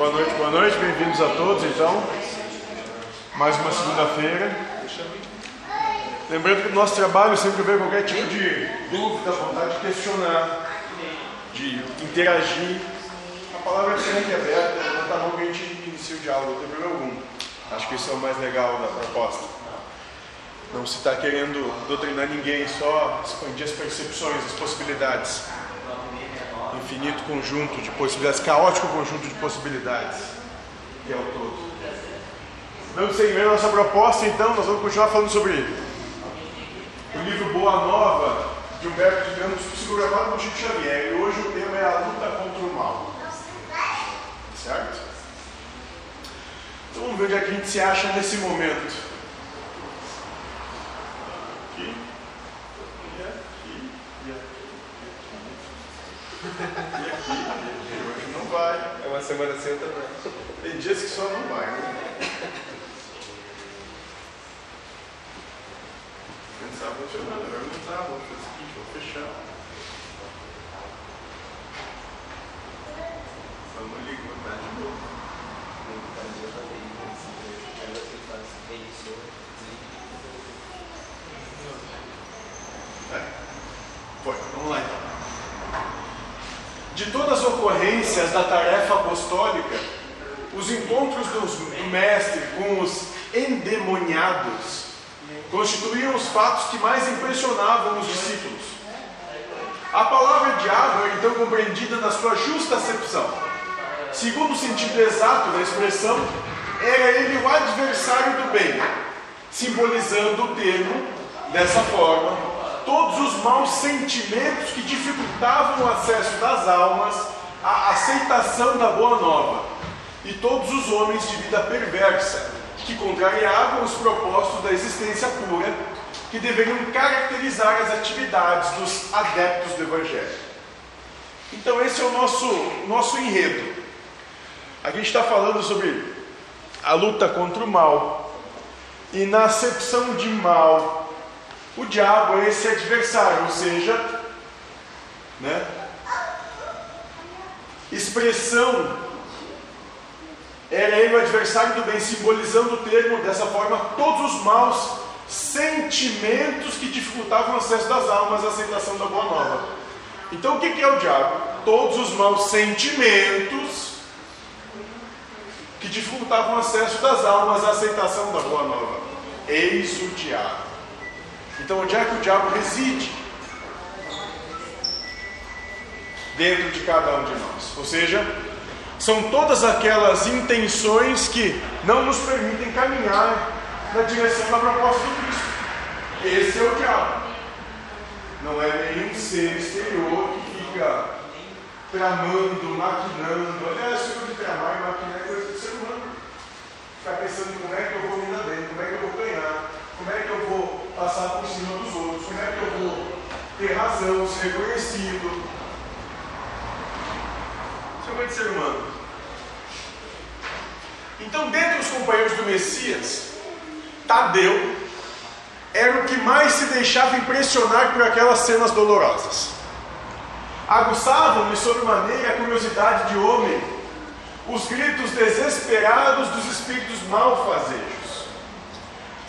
Boa noite, boa noite, bem-vindos a todos então. Mais uma segunda-feira. Lembrando que o nosso trabalho sempre vê qualquer tipo de dúvida, vontade de questionar, de interagir. A palavra é sempre aberta, levanta a mão que a gente inicia o diálogo, não tem problema algum. Acho que isso é o mais legal da proposta. Não se está querendo doutrinar ninguém, só expandir as percepções, as possibilidades infinito conjunto de possibilidades, caótico conjunto de possibilidades, que é o todo. Dando seguimento à nossa proposta, então, nós vamos continuar falando sobre o livro Boa Nova, de Humberto de Campos, psicografado por Chico Xavier. E hoje o tema é a luta contra o mal. Certo? Então vamos ver onde é que a gente se acha nesse momento. E aqui, hoje não vai. É uma semana sem também. Tem dias que só não vai, né? Pensava funcionando, agora não tá, vou fazer o seguinte, vou fechar. Vamos ligar de novo. É? Foi, vamos lá então. De todas as ocorrências da tarefa apostólica, os encontros do Mestre com os endemoniados constituíam os fatos que mais impressionavam os discípulos. A palavra diabo é então compreendida na sua justa acepção. Segundo o sentido exato da expressão, era ele o adversário do bem, simbolizando o termo, dessa forma, todos os maus sentimentos que dificultavam o acesso das almas à aceitação da boa nova, e todos os homens de vida perversa, que contrariavam os propósitos da existência pura, que deveriam caracterizar as atividades dos adeptos do Evangelho. Então, esse é o nosso, nosso enredo. A gente está falando sobre a luta contra o mal, e na acepção de mal o diabo é esse adversário, ou seja, né, expressão, era ele o adversário do bem, simbolizando o termo dessa forma todos os maus sentimentos que dificultavam o acesso das almas à aceitação da boa nova. Então o que é o diabo? Todos os maus sentimentos que dificultavam o acesso das almas à aceitação da boa nova. Eis o diabo. Então, onde é que o diabo reside? Dentro de cada um de nós. Ou seja, são todas aquelas intenções que não nos permitem caminhar na direção da proposta do Cristo. Esse é o diabo. Não é nenhum ser exterior que fica tramando, maquinando. Aliás, esse de tramar e maquinar é coisa do ser humano. Ficar pensando como é que eu vou me dar bem, como é que eu vou ganhar, como é que eu vou passar por cima dos outros, como é que eu vou ter razão, ser reconhecido. De ser humano. Então, dentre os companheiros do Messias, Tadeu era o que mais se deixava impressionar por aquelas cenas dolorosas. Aguçavam-lhe sobremaneira a curiosidade de homem, os gritos desesperados dos espíritos malfazejos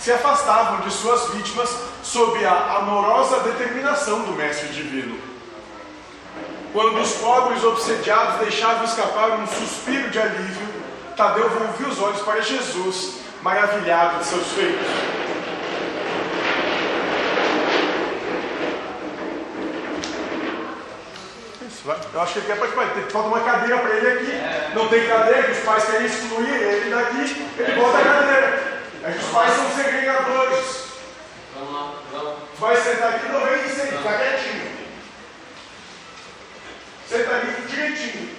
se afastavam de suas vítimas sob a amorosa determinação do Mestre Divino. Quando os pobres obsediados deixavam escapar um suspiro de alívio, Tadeu volviu os olhos para Jesus, maravilhado de seus feitos. Eu acho que ele quer participar. Falta uma cadeira para ele aqui. Não tem cadeira, que os pais querem excluir ele daqui. Ele volta a cadeira. É que os pais são segregadores. Vamos lá, vamos. Vai sentar aqui, não vem sem, fica quietinho. Senta ali direitinho.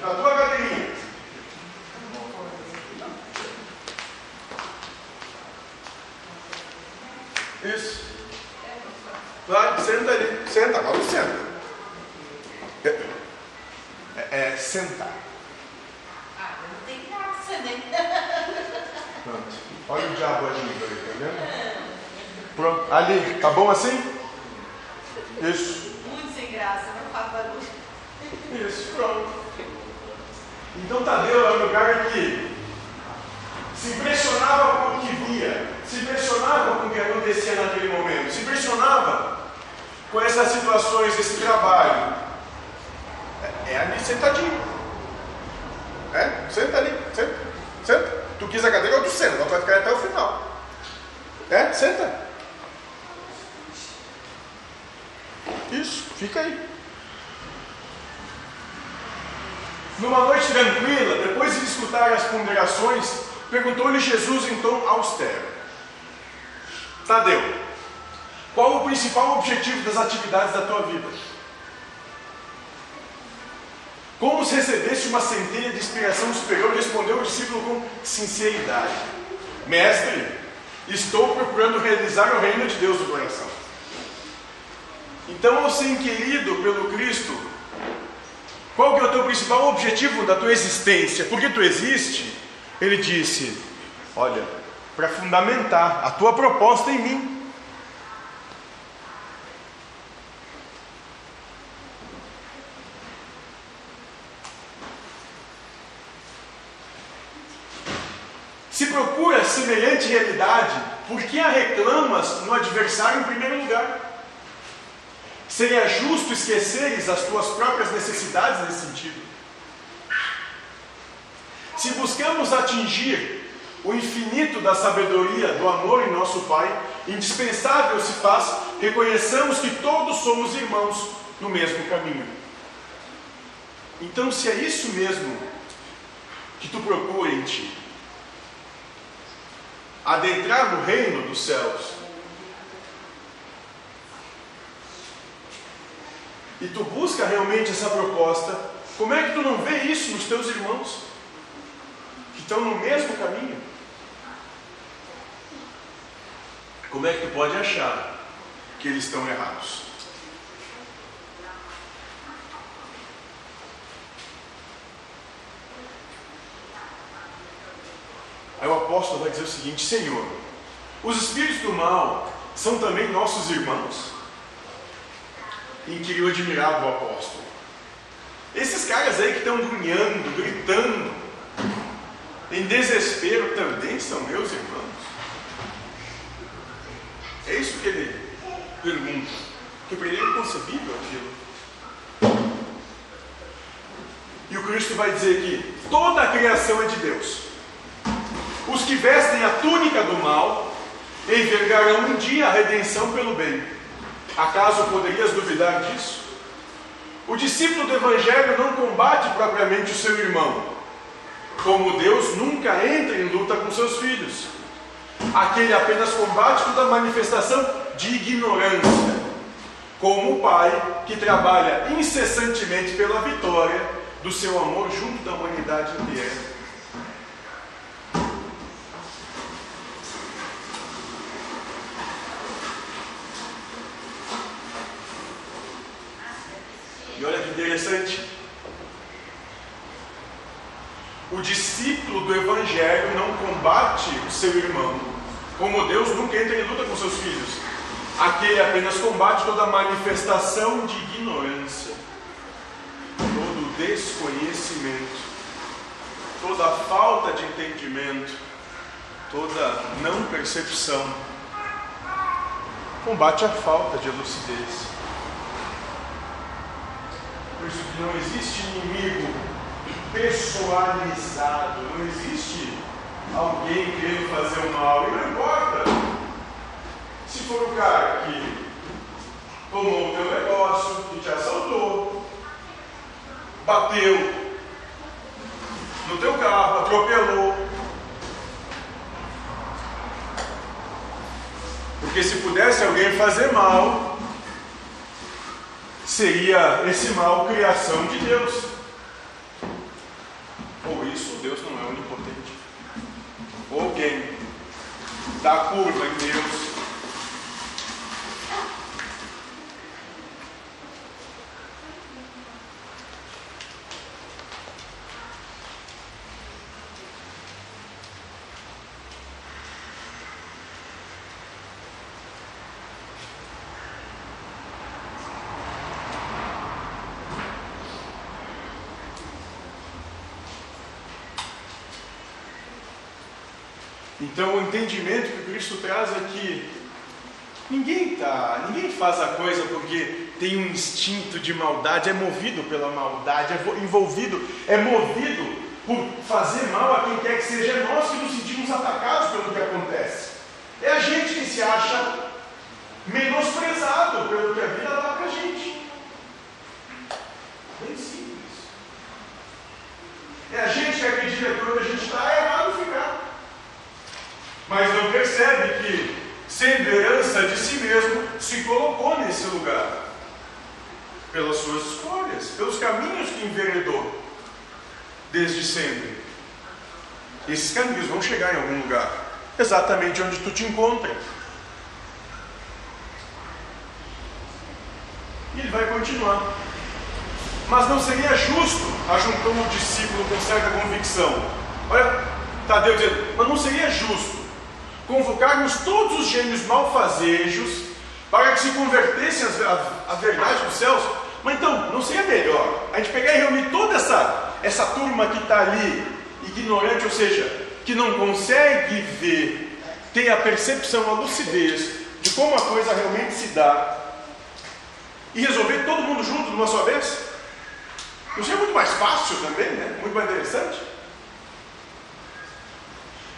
Na tua cadeirinha. Isso. Vai, senta ali. Senta, agora senta. É, é, é sentar. Ah, não tem graça, né? Pronto. Olha o diabo agindo aí, tá vendo? Pronto. Ali, tá bom assim? Isso. Muito sem graça, não faz barulho. Isso, pronto. Então Tadeu era um cara que se impressionava com o que via, se impressionava com o que acontecia naquele momento, se impressionava com essas situações, esse trabalho. É, é ali sentadinho. É? Senta ali, senta, senta. Tu quis a cadeira, tu senta, vai ficar até o final. É? Senta. Isso, fica aí. Numa noite tranquila, depois de escutar as ponderações, perguntou-lhe Jesus em tom austero: Tadeu, qual o principal objetivo das atividades da tua vida? Como se recebesse uma centelha de inspiração superior, respondeu o discípulo com sinceridade: Mestre, estou procurando realizar o reino de Deus no coração. Então, ao ser inquirido pelo Cristo qual que é o teu principal objetivo da tua existência? Por que tu existe? Ele disse: Olha, para fundamentar a tua proposta em mim. Se procura semelhante realidade, por que a reclamas no adversário em primeiro lugar? Seria justo esqueceres as tuas próprias necessidades nesse sentido? Se buscamos atingir o infinito da sabedoria, do amor em nosso Pai, indispensável se faz reconheçamos que todos somos irmãos no mesmo caminho. Então, se é isso mesmo que tu procura em ti, adentrar no reino dos céus, e tu busca realmente essa proposta, como é que tu não vê isso nos teus irmãos que estão no mesmo caminho? Como é que tu pode achar que eles estão errados? Aí o apóstolo vai dizer o seguinte: Senhor, os espíritos do mal são também nossos irmãos? Inquiriu admirado o apóstolo. Esses caras aí que estão grunhando, gritando, em desespero, também são meus irmãos. É isso que ele pergunta. Que para ele é inconcebível aquilo. E o Cristo vai dizer que toda a criação é de Deus. Os que vestem a túnica do mal envergarão um dia a redenção pelo bem. Acaso poderias duvidar disso? O discípulo do Evangelho não combate propriamente o seu irmão, como Deus nunca entra em luta com seus filhos. Aquele apenas combate toda manifestação de ignorância, como o pai que trabalha incessantemente pela vitória do seu amor junto da humanidade inteira. E olha que interessante. O discípulo do Evangelho não combate o seu irmão, como Deus nunca entra em luta com seus filhos. Aquele apenas combate toda manifestação de ignorância, todo desconhecimento, toda falta de entendimento, toda não percepção. Combate a falta de lucidez. Por isso que não existe inimigo pessoalizado, não existe alguém querendo fazer o mal. E não importa se for o cara que tomou o teu negócio, que te assaltou, bateu no teu carro, atropelou. Porque se pudesse alguém fazer mal, seria esse mal criação de Deus. Ou isso, Deus não é onipotente. Ou alguém dá curva em Deus Então o entendimento que Cristo traz é que ninguém tá, ninguém faz a coisa porque tem um instinto de maldade, é movido pela maldade, é envolvido, é movido por fazer mal a quem quer que seja. É nós que nos sentimos atacados pelo que acontece. É a gente que se acha menosprezado pelo que a vida dá para a gente. Bem simples. É a gente que acredita que quando a gente está é errado ficar. Mas não percebe que, sendo herança de si mesmo, se colocou nesse lugar. Pelas suas escolhas, pelos caminhos que enveredou desde sempre. Esses caminhos vão chegar em algum lugar, exatamente onde tu te encontra. E ele vai continuar. Mas não seria justo, ajuntou o discípulo com certa convicção. Olha, Tadeu dizendo, mas não seria justo convocarmos todos os gênios malfazejos para que se convertessem à verdade dos céus. Mas então, não seria melhor a gente pegar e reunir toda essa, essa turma que está ali, ignorante, ou seja, que não consegue ver, tem a percepção, a lucidez de como a coisa realmente se dá, e resolver todo mundo junto de uma só vez? Não seria muito mais fácil também, né? Muito mais interessante?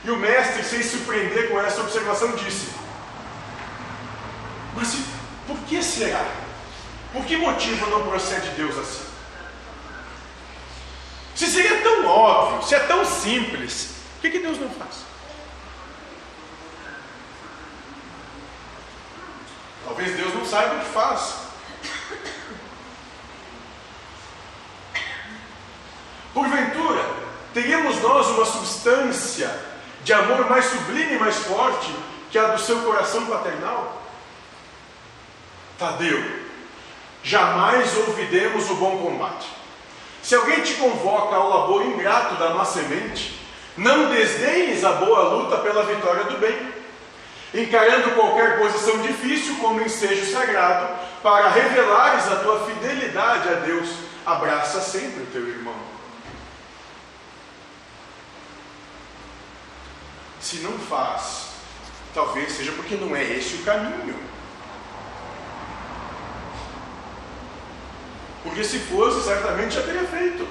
E o mestre, sem surpreender com essa observação, disse: Mas por que será? Por que motivo não procede Deus assim? Se seria tão óbvio, se é tão simples, o que, que Deus não faz? Talvez Deus não saiba o que faz. Porventura, teríamos nós uma substância de amor mais sublime e mais forte que a do seu coração paternal? Tadeu, jamais ouvidemos o bom combate. Se alguém te convoca ao labor ingrato da má semente, não desdenhes a boa luta pela vitória do bem, encarando qualquer posição difícil como ensejo sagrado, para revelares a tua fidelidade a Deus, abraça sempre o teu irmão. Se não faz, talvez seja porque não é esse o caminho. Porque se fosse, certamente já teria feito.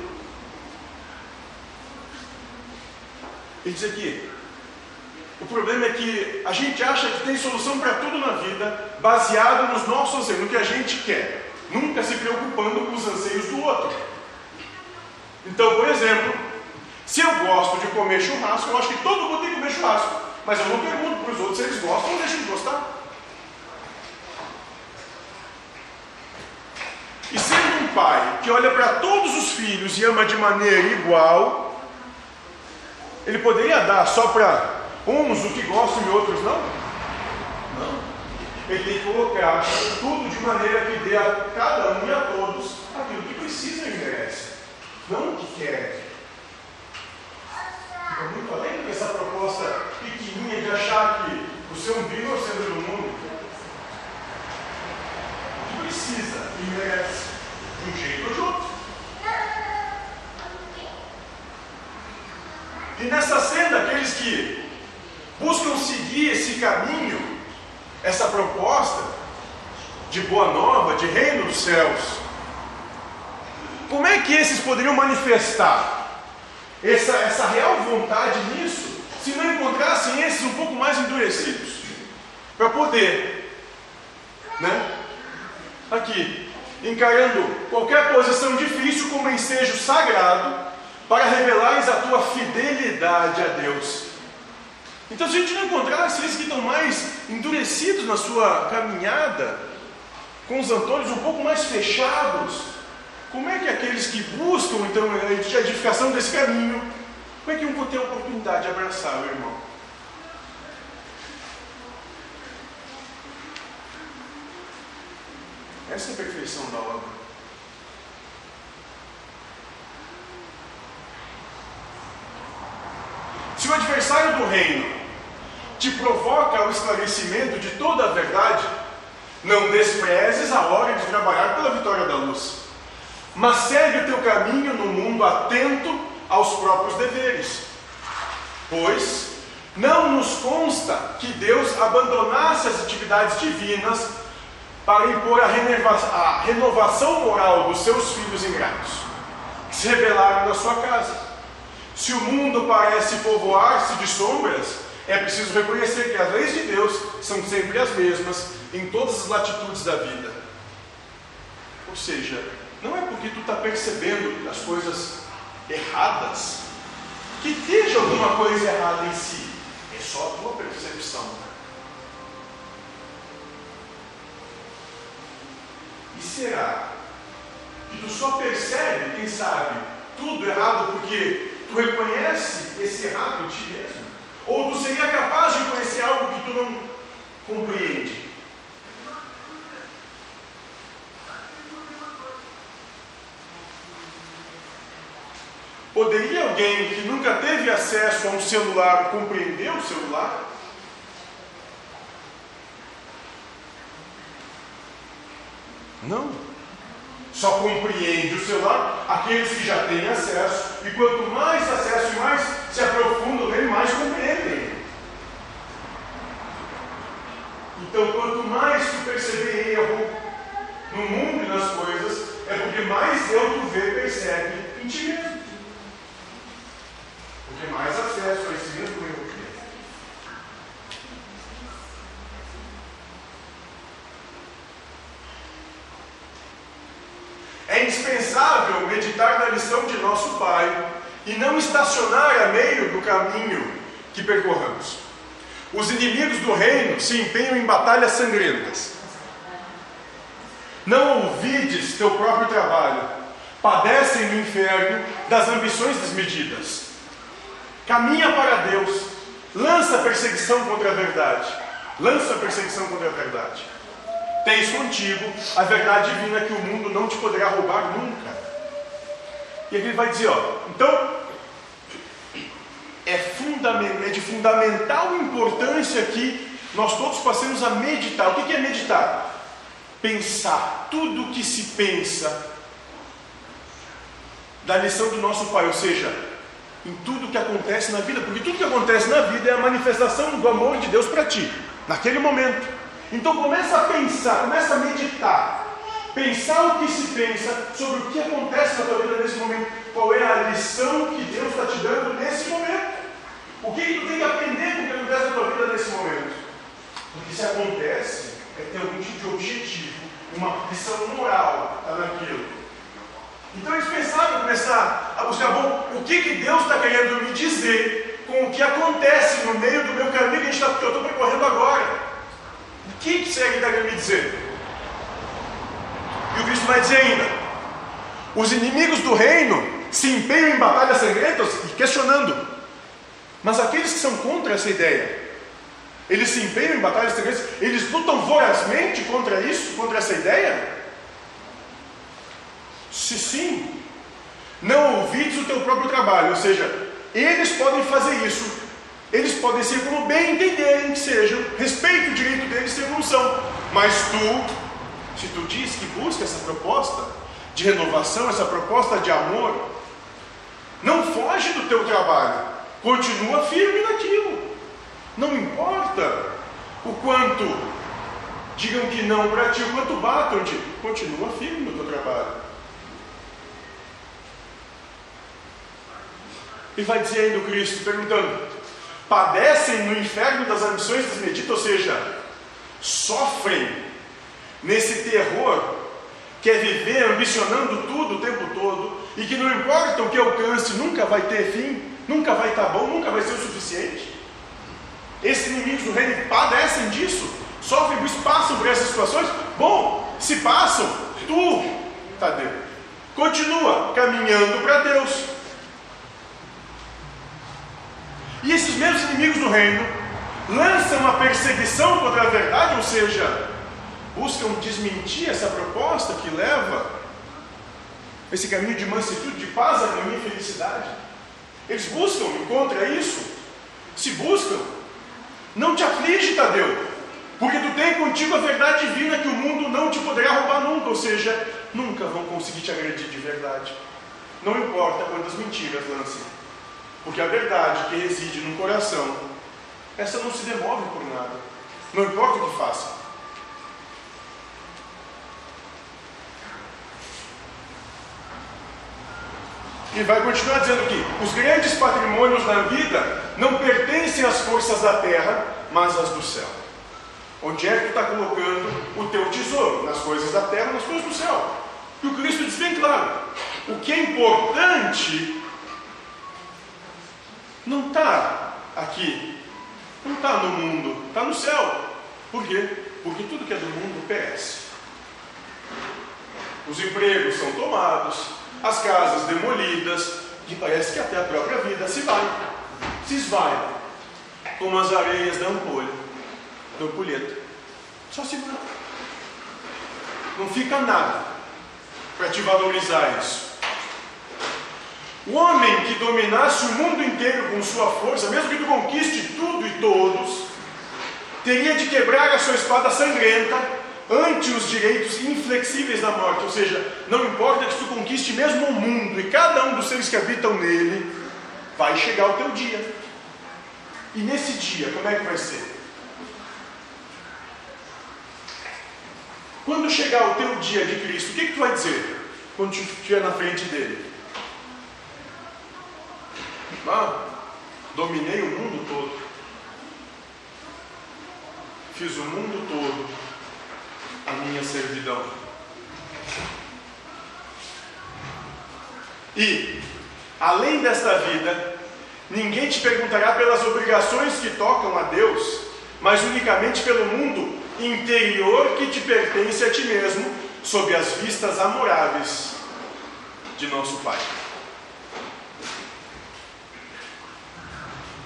Ele diz aqui: o problema é que a gente acha que tem solução para tudo na vida baseado nos nossos anseios, no que a gente quer, nunca se preocupando com os anseios do outro. Então, por exemplo, se eu gosto de comer churrasco, eu acho que todo mundo tem que comer churrasco. Mas eu não pergunto para os outros se eles gostam ou deixam de gostar. E sendo um pai que olha para todos os filhos e ama de maneira igual, ele poderia dar só para uns o que gostam e outros não? Não. Ele tem que colocar tudo de maneira que dê a cada um e a todos aquilo que precisa e merece, não o que quer. Fica muito além do que essa proposta pequenininha de achar que o seu umbigo é o centro do mundo. O que precisa e merece, de um jeito ou outro. E nessa cena, aqueles que buscam seguir esse caminho, essa proposta de boa nova, de reino dos céus. Como é que esses poderiam manifestar essa, essa real vontade nisso, se não encontrassem esses um pouco mais endurecidos? Para poder, né? Aqui, encarando qualquer posição difícil como ensejo sagrado, para revelares a tua fidelidade a Deus então, se a gente não encontrasse esses que estão mais endurecidos na sua caminhada, com os antônios um pouco mais fechados, como é que aqueles que buscam então a edificação desse caminho, como é que vão ter a oportunidade de abraçar o irmão? Essa é a perfeição da obra. Se o adversário do reino te provoca o esclarecimento de toda a verdade, não desprezes a hora de trabalhar pela vitória da luz, mas segue o teu caminho no mundo atento aos próprios deveres, pois Não nos consta que Deus abandonasse as atividades divinas para impor a, renova- a renovação moral dos seus filhos ingratos, que se rebelaram na sua casa. Se o mundo parece povoar-se de sombras, é preciso reconhecer que as leis de Deus são sempre as mesmas em todas as latitudes da vida. Ou seja, não é porque tu está percebendo as coisas erradas que esteja alguma coisa errada em si. É só a tua percepção. E será que tu só percebe, quem sabe, tudo errado porque tu reconhece esse errado em ti mesmo? Ou tu seria capaz de conhecer algo que tu não compreende? Poderia alguém que nunca teve acesso a um celular compreender o celular? Não. Só compreende o celular aqueles que já têm acesso, e quanto mais acesso e mais se aprofundam nele, mais compreendem. Então, quanto mais tu perceber erro no mundo e nas coisas, é porque mais eu tu vê, percebe em ti mesmo. Porque mais acesso a esse mesmo erro tem. É indispensável meditar na lição de nosso Pai e não estacionar a meio do caminho que percorramos. Os inimigos do reino se empenham em batalhas sangrentas. Não ouvides teu próprio trabalho, padecem no inferno das ambições desmedidas. Caminha para Deus, lança perseguição contra a verdade, lança perseguição contra a verdade. Tens contigo a verdade divina que o mundo não te poderá roubar nunca. E aqui ele vai dizer, ó, então é, é de fundamental importância que nós todos passemos a meditar. O que é meditar? Pensar tudo que se pensa da lição do nosso Pai, ou seja, em tudo que acontece na vida, porque tudo que acontece na vida é a manifestação do amor de Deus para ti, naquele momento. Então começa a pensar, começa a meditar, pensar o que se pensa sobre o que acontece na tua vida nesse momento, qual é a lição que Deus está te dando nesse momento. O que, que tu tem que aprender com o que acontece na tua vida nesse momento? Porque se acontece, é ter algum tipo de objetivo, uma lição moral tá naquilo. Então é indispensável começar a buscar, bom, o que, que Deus está querendo me dizer com o que acontece no meio do meu caminho que, tá, que eu estou percorrendo agora. O que, que será que está querendo me dizer? E o Cristo vai dizer ainda: os inimigos do reino se empenham em batalhas sangrentas e questionando. Mas aqueles que são contra essa ideia, eles se empenham em batalhas sangrentas, eles lutam vorazmente contra isso, contra essa ideia? Se sim, não ouvides o teu próprio trabalho, ou seja, eles podem fazer isso, eles podem ser como bem entenderem que sejam, respeito o direito deles ser como são, mas tu, se tu diz que busca essa proposta de renovação, essa proposta de amor, não foge do teu trabalho, continua firme naquilo, não importa o quanto digam que não para ti, o quanto batam-te, continua firme no teu trabalho. E vai dizer ainda o Cristo, perguntando: padecem no inferno das ambições desmedidas, ou seja, sofrem nesse terror que é viver ambicionando tudo o tempo todo e que não importa o que alcance, nunca vai ter fim, nunca vai estar bom, nunca vai ser o suficiente. Esses inimigos do reino padecem disso, sofrem por isso, passam por essas situações. Bom, se passam, tu, Tadeu, continua caminhando para Deus. E esses mesmos inimigos do reino lançam uma perseguição contra a verdade, ou seja, buscam desmentir essa proposta que leva esse caminho de mansidão, de paz, harmonia e felicidade. Eles buscam contra isso. Se buscam, não te aflige, Tadeu, porque tu tem contigo a verdade divina que o mundo não te poderá roubar nunca, ou seja, nunca vão conseguir te agredir de verdade. Não importa quantas mentiras lancem, porque a verdade que reside no coração essa não se demove por nada. Não importa o que faça. E vai continuar dizendo que os grandes patrimônios na vida não pertencem às forças da terra, mas às do céu. Onde é que tu está colocando o teu tesouro? Nas coisas da terra, nas coisas do céu. E o Cristo diz bem claro: o que é importante não está aqui, não está no mundo, está no céu. Por quê? Porque tudo que é do mundo perece. Os empregos são tomados, as casas demolidas, e parece que até a própria vida se vai, se esvai, como as areias da ampolha, da ampulheta. Só se vai. Não fica nada para te valorizar isso. O homem que dominasse o mundo inteiro com sua força, mesmo que tu conquiste tudo e todos, teria de quebrar a sua espada sangrenta ante os direitos inflexíveis da morte. Ou seja, não importa que tu conquiste mesmo o mundo e cada um dos seres que habitam nele, vai chegar o teu dia. E nesse dia, como é que vai ser? Quando chegar o teu dia de Cristo, o que, que tu vai dizer? Quando estiver na frente dele? Ah, dominei o mundo todo. Fiz o mundo todo a minha servidão. E, além desta vida, ninguém te perguntará pelas obrigações que tocam a Deus, mas unicamente pelo mundo interior que te pertence a ti mesmo, sob as vistas amoráveis de nosso Pai.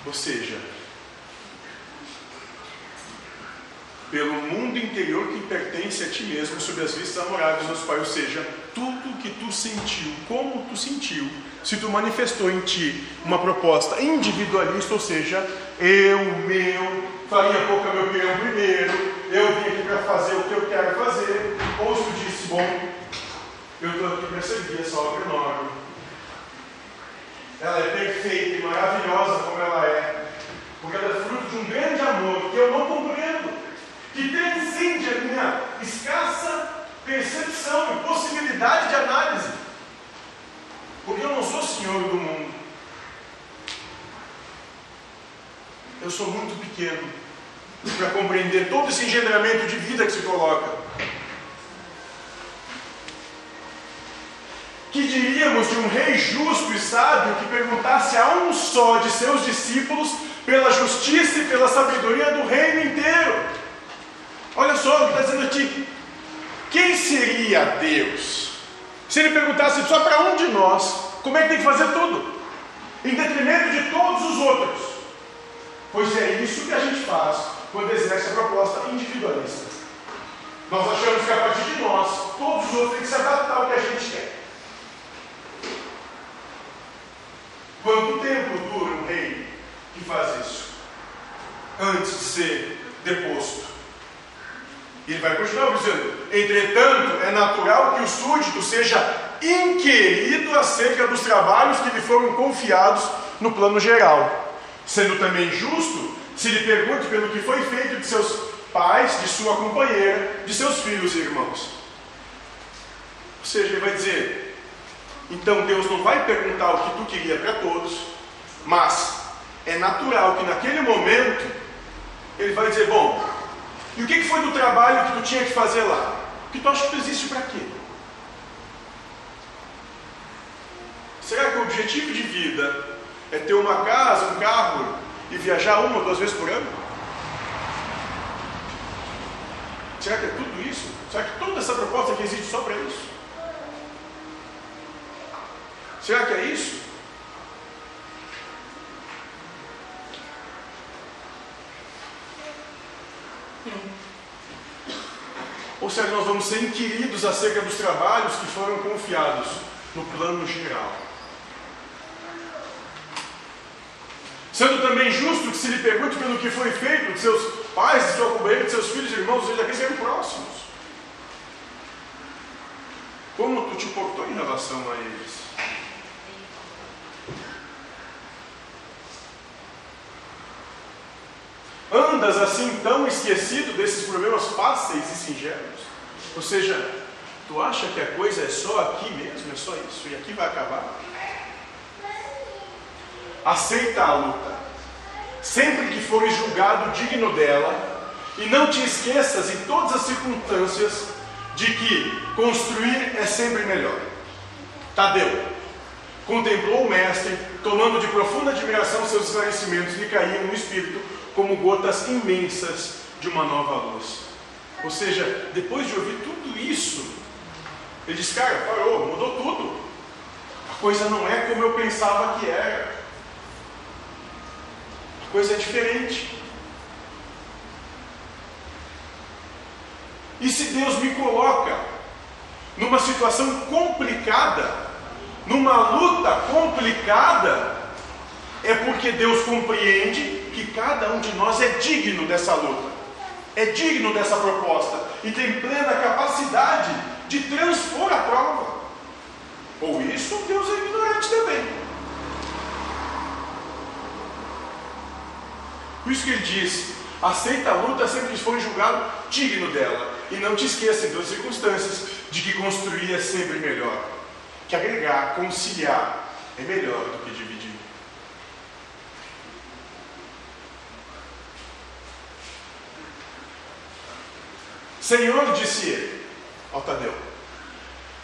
Ou seja, pelo mundo interior que pertence a ti mesmo, sob as vistas amoráveis do nosso Pai, ou seja, tudo que tu sentiu, como tu sentiu, se tu manifestou em ti uma proposta individualista, ou seja, eu, meu, faria pouco meu opinião primeiro, eu vim aqui para fazer o que eu quero fazer, ou se tu disse, bom, eu estou aqui para servir essa obra enorme. Ela é perfeita e maravilhosa como ela é, porque ela é fruto de um grande amor que eu não compreendo, que transcende a minha escassa percepção e possibilidade de análise, porque eu não sou senhor do mundo. Eu sou muito pequeno para compreender todo esse engendramento de vida que se coloca. Que diríamos de um rei justo sábio que perguntasse a um só de seus discípulos pela justiça e pela sabedoria do reino inteiro? Olha só o que está dizendo aqui. Quem seria Deus? Se ele perguntasse só para um de nós, como é que tem que fazer tudo? Em detrimento de todos os outros. Pois é isso que a gente faz quando exerce a proposta individualista. Nós achamos que a partir de nós, todos os outros têm que se adaptar ao que a gente quer. Quanto tempo dura um rei que faz isso? Antes de ser deposto. E ele vai continuar dizendo: entretanto, é natural que o súdito seja inquirido acerca dos trabalhos que lhe foram confiados no plano geral sendo também justo se lhe pergunte pelo que foi feito de seus pais, de sua companheira, de seus filhos e irmãos. Ou seja, ele vai dizer: então Deus não vai perguntar o que tu queria para todos, mas é natural que naquele momento ele vai dizer: bom, e o que foi do trabalho que tu tinha que fazer lá? Que tu acha que tu existe para quê? Será que o objetivo de vida é ter uma casa, um carro e viajar uma ou duas vezes por ano? Será que é tudo isso? Será que toda essa proposta aqui existe só para isso? Será que é isso? Ou será que nós vamos ser inquiridos acerca dos trabalhos que foram confiados no plano geral? Sendo também justo que se lhe pergunte pelo que foi feito de seus pais, de sua companheira, de seus filhos e irmãos, ou seja, aqueles eram próximos. Como tu te portou em relação a eles? Andas assim tão esquecido desses problemas fáceis e singelos? Ou seja, tu acha que a coisa é só aqui mesmo, é só isso, e aqui vai acabar? Aceita a luta, sempre que fores julgado digno dela, e não te esqueças em todas as circunstâncias de que construir é sempre melhor. Tadeu contemplou o mestre, tomando de profunda admiração seus esclarecimentos lhe caíam no espírito como gotas imensas de uma nova luz. Ou seja, depois de ouvir tudo isso, ele diz: Cara, parou, mudou tudo. A coisa não é como eu pensava que era. A coisa é diferente. E se Deus me coloca numa situação complicada, numa luta complicada, é porque Deus compreende que cada um de nós é digno dessa luta, é digno dessa proposta e tem plena capacidade de transpor a prova. Ou isso, Deus é ignorante também. Por isso que ele diz: aceita a luta sempre que for julgado digno dela. E não te esqueça, em todas as circunstâncias, de que construir é sempre melhor. Que agregar, conciliar é melhor do que dividir. Senhor, disse ele ao Tadeu,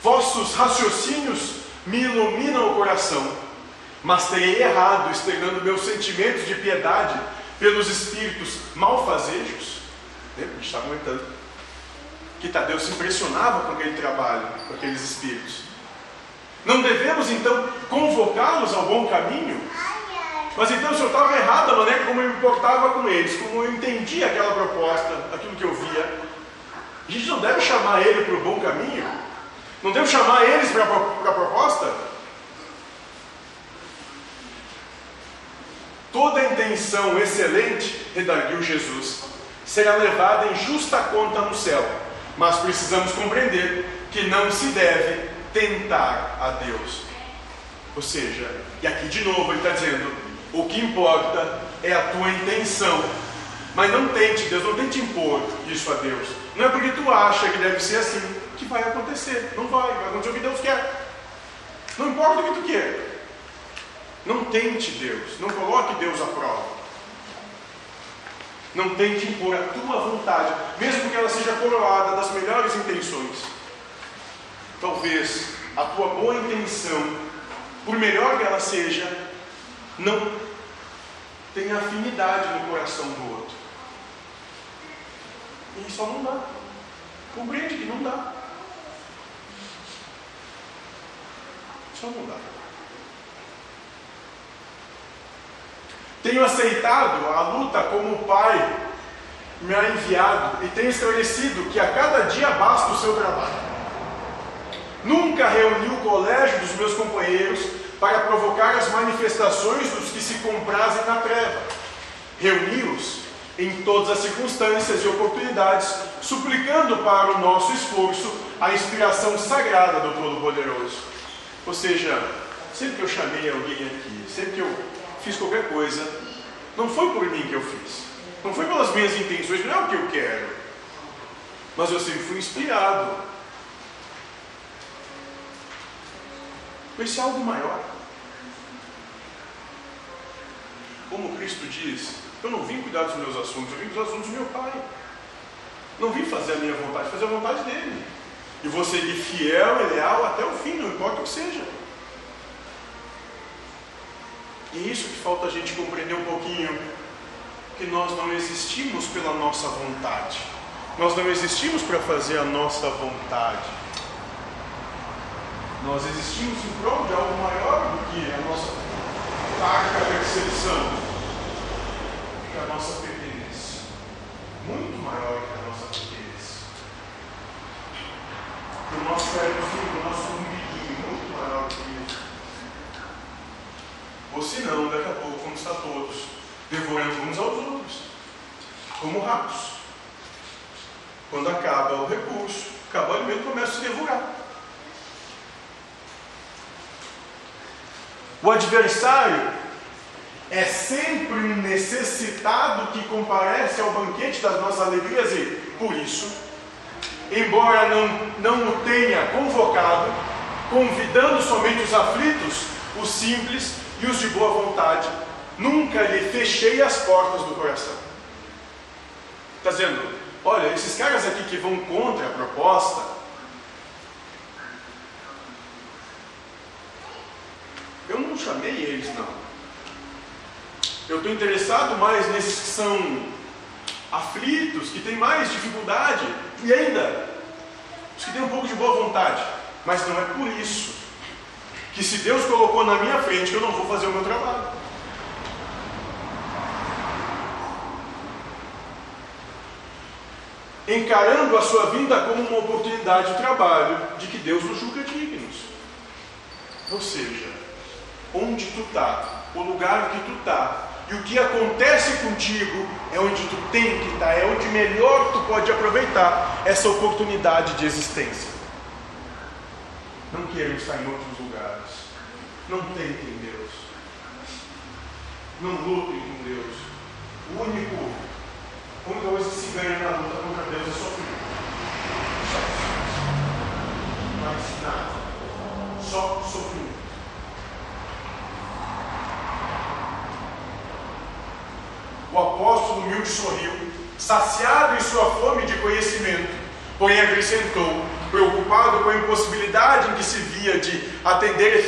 vossos raciocínios me iluminam o coração, mas terei errado, estregando meus sentimentos de piedade pelos espíritos malfazejos. A gente está comentando que Tadeu se impressionava com aquele trabalho, com aqueles espíritos. Não devemos então convocá-los ao bom caminho? Mas então o senhor estava errado a maneira como eu me importava com eles, como eu entendia aquela proposta, aquilo que eu via. A gente não deve chamar ele para o bom caminho? Não devo chamar eles para a proposta? Toda intenção excelente, redarguiu Jesus, será levada em justa conta no céu, mas precisamos compreender que não se deve tentar a Deus. Ou seja, e aqui de novo ele está dizendo: o que importa é a tua intenção mas não tente, Deus não tente impor isso a Deus. Não é porque tu acha que deve ser assim que vai acontecer. Não vai, vai acontecer o que Deus quer. Não importa o que tu quer. Não tente Deus, não coloque Deus à prova. Não tente impor a tua vontade, mesmo que ela seja coroada das melhores intenções. Talvez a tua boa intenção, por melhor que ela seja, não tenha afinidade no coração do outro. E só não dá. Compreende que não dá. Só não dá. Tenho aceitado a luta como o Pai me ha enviado e tenho esclarecido que a cada dia basta o seu trabalho. Nunca reuni o colégio dos meus companheiros para provocar as manifestações dos que se comprazem na treva. Reuni-os em todas as circunstâncias e oportunidades, suplicando para o nosso esforço a inspiração sagrada do Todo-Poderoso. Ou seja, sempre que eu chamei alguém aqui, sempre que eu fiz qualquer coisa, não foi por mim que eu fiz, não foi pelas minhas intenções, não é o que eu quero, mas eu sempre fui inspirado por esse algo maior. Como Cristo diz, eu não vim cuidar dos meus assuntos, eu vim dos assuntos do meu pai. Não vim fazer a minha vontade, fazer a vontade dele. E vou seguir fiel e leal até o fim, não importa o que seja. E é isso que falta a gente compreender um pouquinho, que nós não existimos pela nossa vontade. Nós não existimos para fazer a nossa vontade. Nós existimos em prol de algo maior do que a nossa parca percepção que a nossa pertenência. Muito maior que a nossa. Que o nosso cérebrozinho, o nosso umbiguinho, muito maior que isso. Ou senão, daqui a pouco vamos estar todos devorando uns aos outros, como ratos. Quando acaba o recurso, acaba o alimento, começa a se devorar. O adversário é sempre um necessitado que comparece ao banquete das nossas alegrias e, por isso, embora não, não o tenha convocado, convidando somente os aflitos, os simples e os de boa vontade, nunca lhe fechei as portas do coração. Está dizendo, olha, esses caras aqui que vão contra a proposta, eu não chamei eles, não. Eu estou interessado mais nesses que são aflitos, que têm mais dificuldade, e ainda os que têm um pouco de boa vontade. Mas não é por isso que se Deus colocou na minha frente eu não vou fazer o meu trabalho. Encarando a sua vinda como uma oportunidade de trabalho de que Deus nos julga dignos. Ou seja, onde tu está, o lugar que tu está, e o que acontece contigo é onde tu tem que estar, é onde melhor tu pode aproveitar essa oportunidade de existência. Não queiram estar em outros lugares. Não tentem Deus. Não lutem com Deus. O único, a única coisa que se ganha na luta contra Deus é sofrer. Só isso. Mais nada. Só sofrimento. O apóstolo humilde sorriu, saciado em sua fome de conhecimento, porém acrescentou, preocupado com a impossibilidade em que se via de atender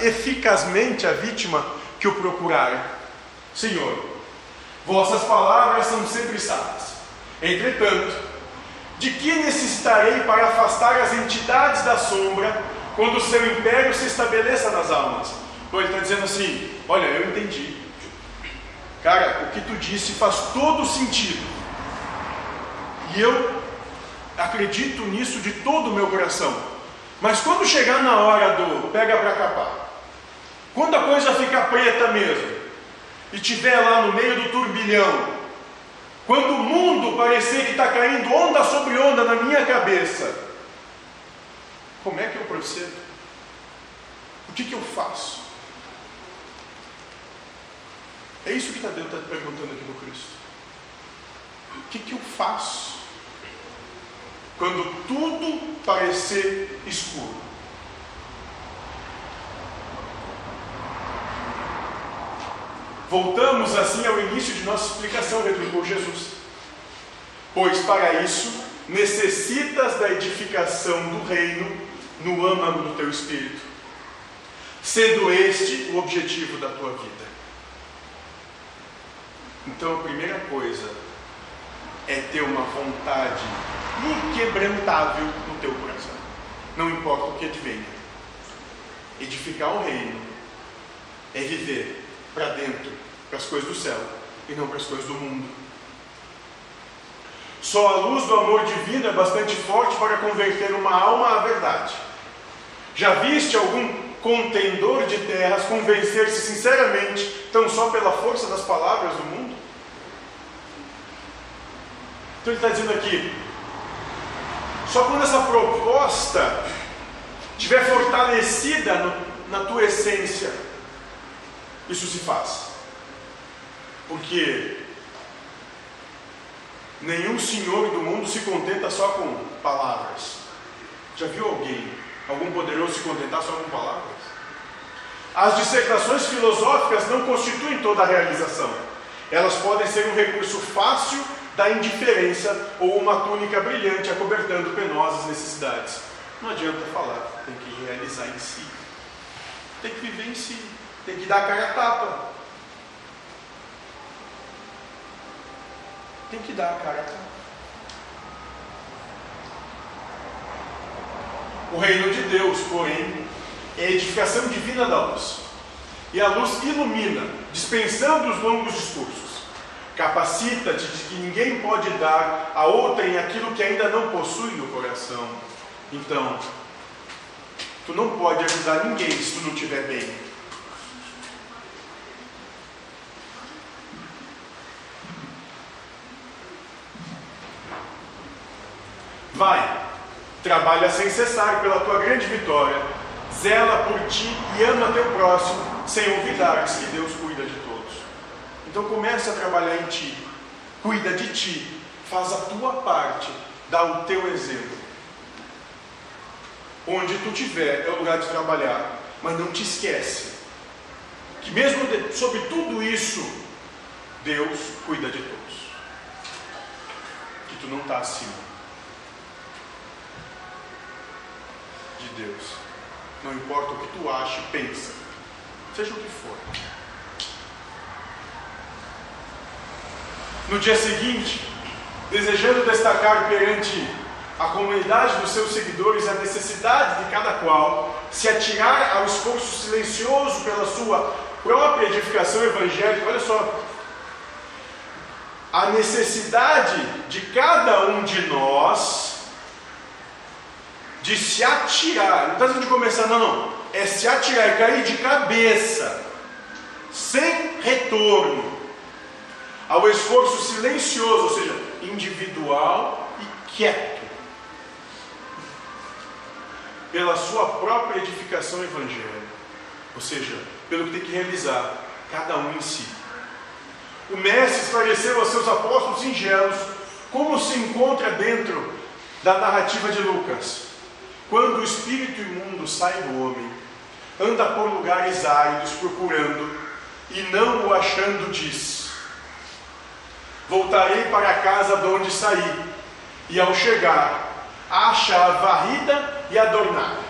eficazmente a vítima que o procurara. Senhor, vossas palavras são sempre sábias. Entretanto, de que necessitarei para afastar as entidades da sombra quando o seu império se estabeleça nas almas? Ele está dizendo assim: Olha, eu entendi. Cara, o que tu disse faz todo sentido. E eu acredito nisso de todo o meu coração. Mas quando chegar na hora do pega para capar, quando a coisa ficar preta mesmo, e tiver lá no meio do turbilhão, quando o mundo parecer que está caindo onda sobre onda na minha cabeça, como é que eu procedo? O que, que eu faço? É isso que Tadeu está perguntando aqui no Cristo. O que, que eu faço quando tudo parecer escuro? Voltamos assim ao início de nossa explicação, replicou Jesus. Pois para isso necessitas da edificação do reino no âmago do teu espírito, sendo este o objetivo da tua vida. Então a primeira coisa é ter uma vontade inquebrantável no teu coração. Não importa o que advenha. Edificar o reino é viver para dentro, para as coisas do céu e não para as coisas do mundo. Só a luz do amor divino é bastante forte para converter uma alma à verdade. Já viste algum contendor de terras convencer-se sinceramente, tão só pela força das palavras do mundo? Então ele está dizendo aqui: só quando essa proposta estiver fortalecida no, na tua essência, isso se faz. Porque nenhum senhor do mundo se contenta só com palavras. Já viu alguém, algum poderoso se contentar só com palavras? As dissertações filosóficas não constituem toda a realização. Elas podem ser um recurso fácil da indiferença ou uma túnica brilhante acobertando penosas necessidades. Não adianta falar, tem que realizar em si. Tem que viver em si, tem que dar a cara a tapa. Tem que dar a cara a tapa. O reino de Deus, porém, é a edificação divina da luz. E a luz ilumina, dispensando os longos discursos Capacita-te de que ninguém pode dar a outrem aquilo que ainda não possui no coração. Então, tu não pode ajudar ninguém se tu não estiver bem. Vai, trabalha sem cessar pela tua grande vitória, zela por ti e ama teu próximo, sem olvidar que Deus cuida de todos. Então começa a trabalhar em ti. Cuida de ti. Faz a tua parte. Dá o teu exemplo. Onde tu estiver é o lugar de trabalhar. Mas não te esquece que mesmo de, sobre tudo isso, Deus cuida de todos. Que tu não está acima de Deus. Não importa o que tu acha pensa, seja o que for. No dia seguinte, desejando destacar perante a comunidade dos seus seguidores a necessidade de cada qual se atirar ao esforço silencioso pela sua própria edificação evangélica, olha só, a necessidade de cada um de nós de se atirar, não está dizendo de começar, não, não, é se atirar e cair de cabeça, sem retorno, ao esforço silencioso, ou seja, individual e quieto, pela sua própria edificação evangélica, ou seja, pelo que tem que realizar, cada um em si. O Mestre esclareceu aos seus apóstolos singelos como se encontra dentro da narrativa de Lucas. Quando o espírito imundo sai do homem, anda por lugares áridos procurando e não o achando, diz: Voltarei para a casa de onde saí, e ao chegar, acha-a varrida e adornada.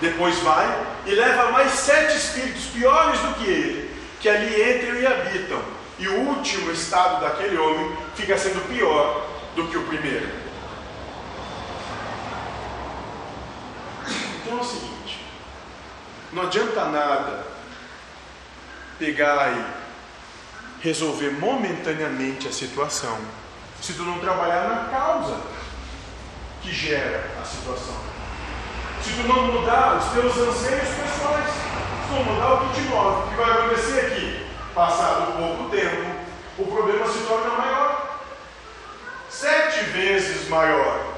Depois vai e leva mais sete espíritos piores do que ele, que ali entram e habitam. E o último estado daquele homem fica sendo pior do que o primeiro. Então é o seguinte: não adianta nada pegar e resolver momentaneamente a situação se tu não trabalhar na causa que gera a situação. Se tu não mudar os teus anseios pessoais, se tu não mudar o que te move, o que vai acontecer aqui? Passado pouco tempo, o problema se torna maior. Sete vezes maior.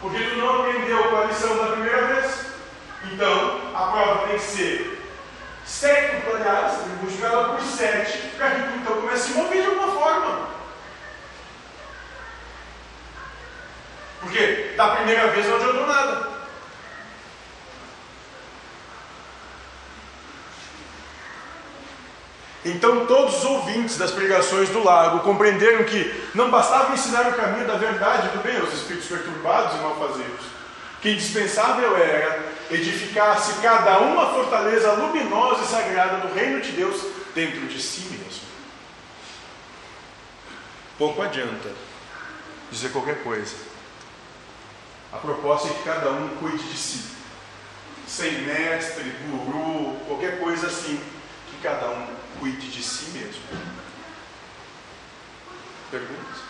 Porque tu não aprendeu com a lição da primeira vez. Então, a prova tem que ser sete multiplicar ela por sete, para que tu então comece a se mover de alguma forma. Porque da primeira vez não adiantou nada. Então todos os ouvintes das pregações do lago compreenderam que não bastava ensinar o caminho da verdade do bem aos espíritos perturbados e malfazeiros, que indispensável era edificar-se cada um a fortaleza luminosa e sagrada do reino de Deus dentro de si mesmo. Pouco adianta dizer qualquer coisa a proposta é que cada um cuide de si. Sem mestre, guru, qualquer coisa assim, que cada um cuide de si mesmo. Perguntas?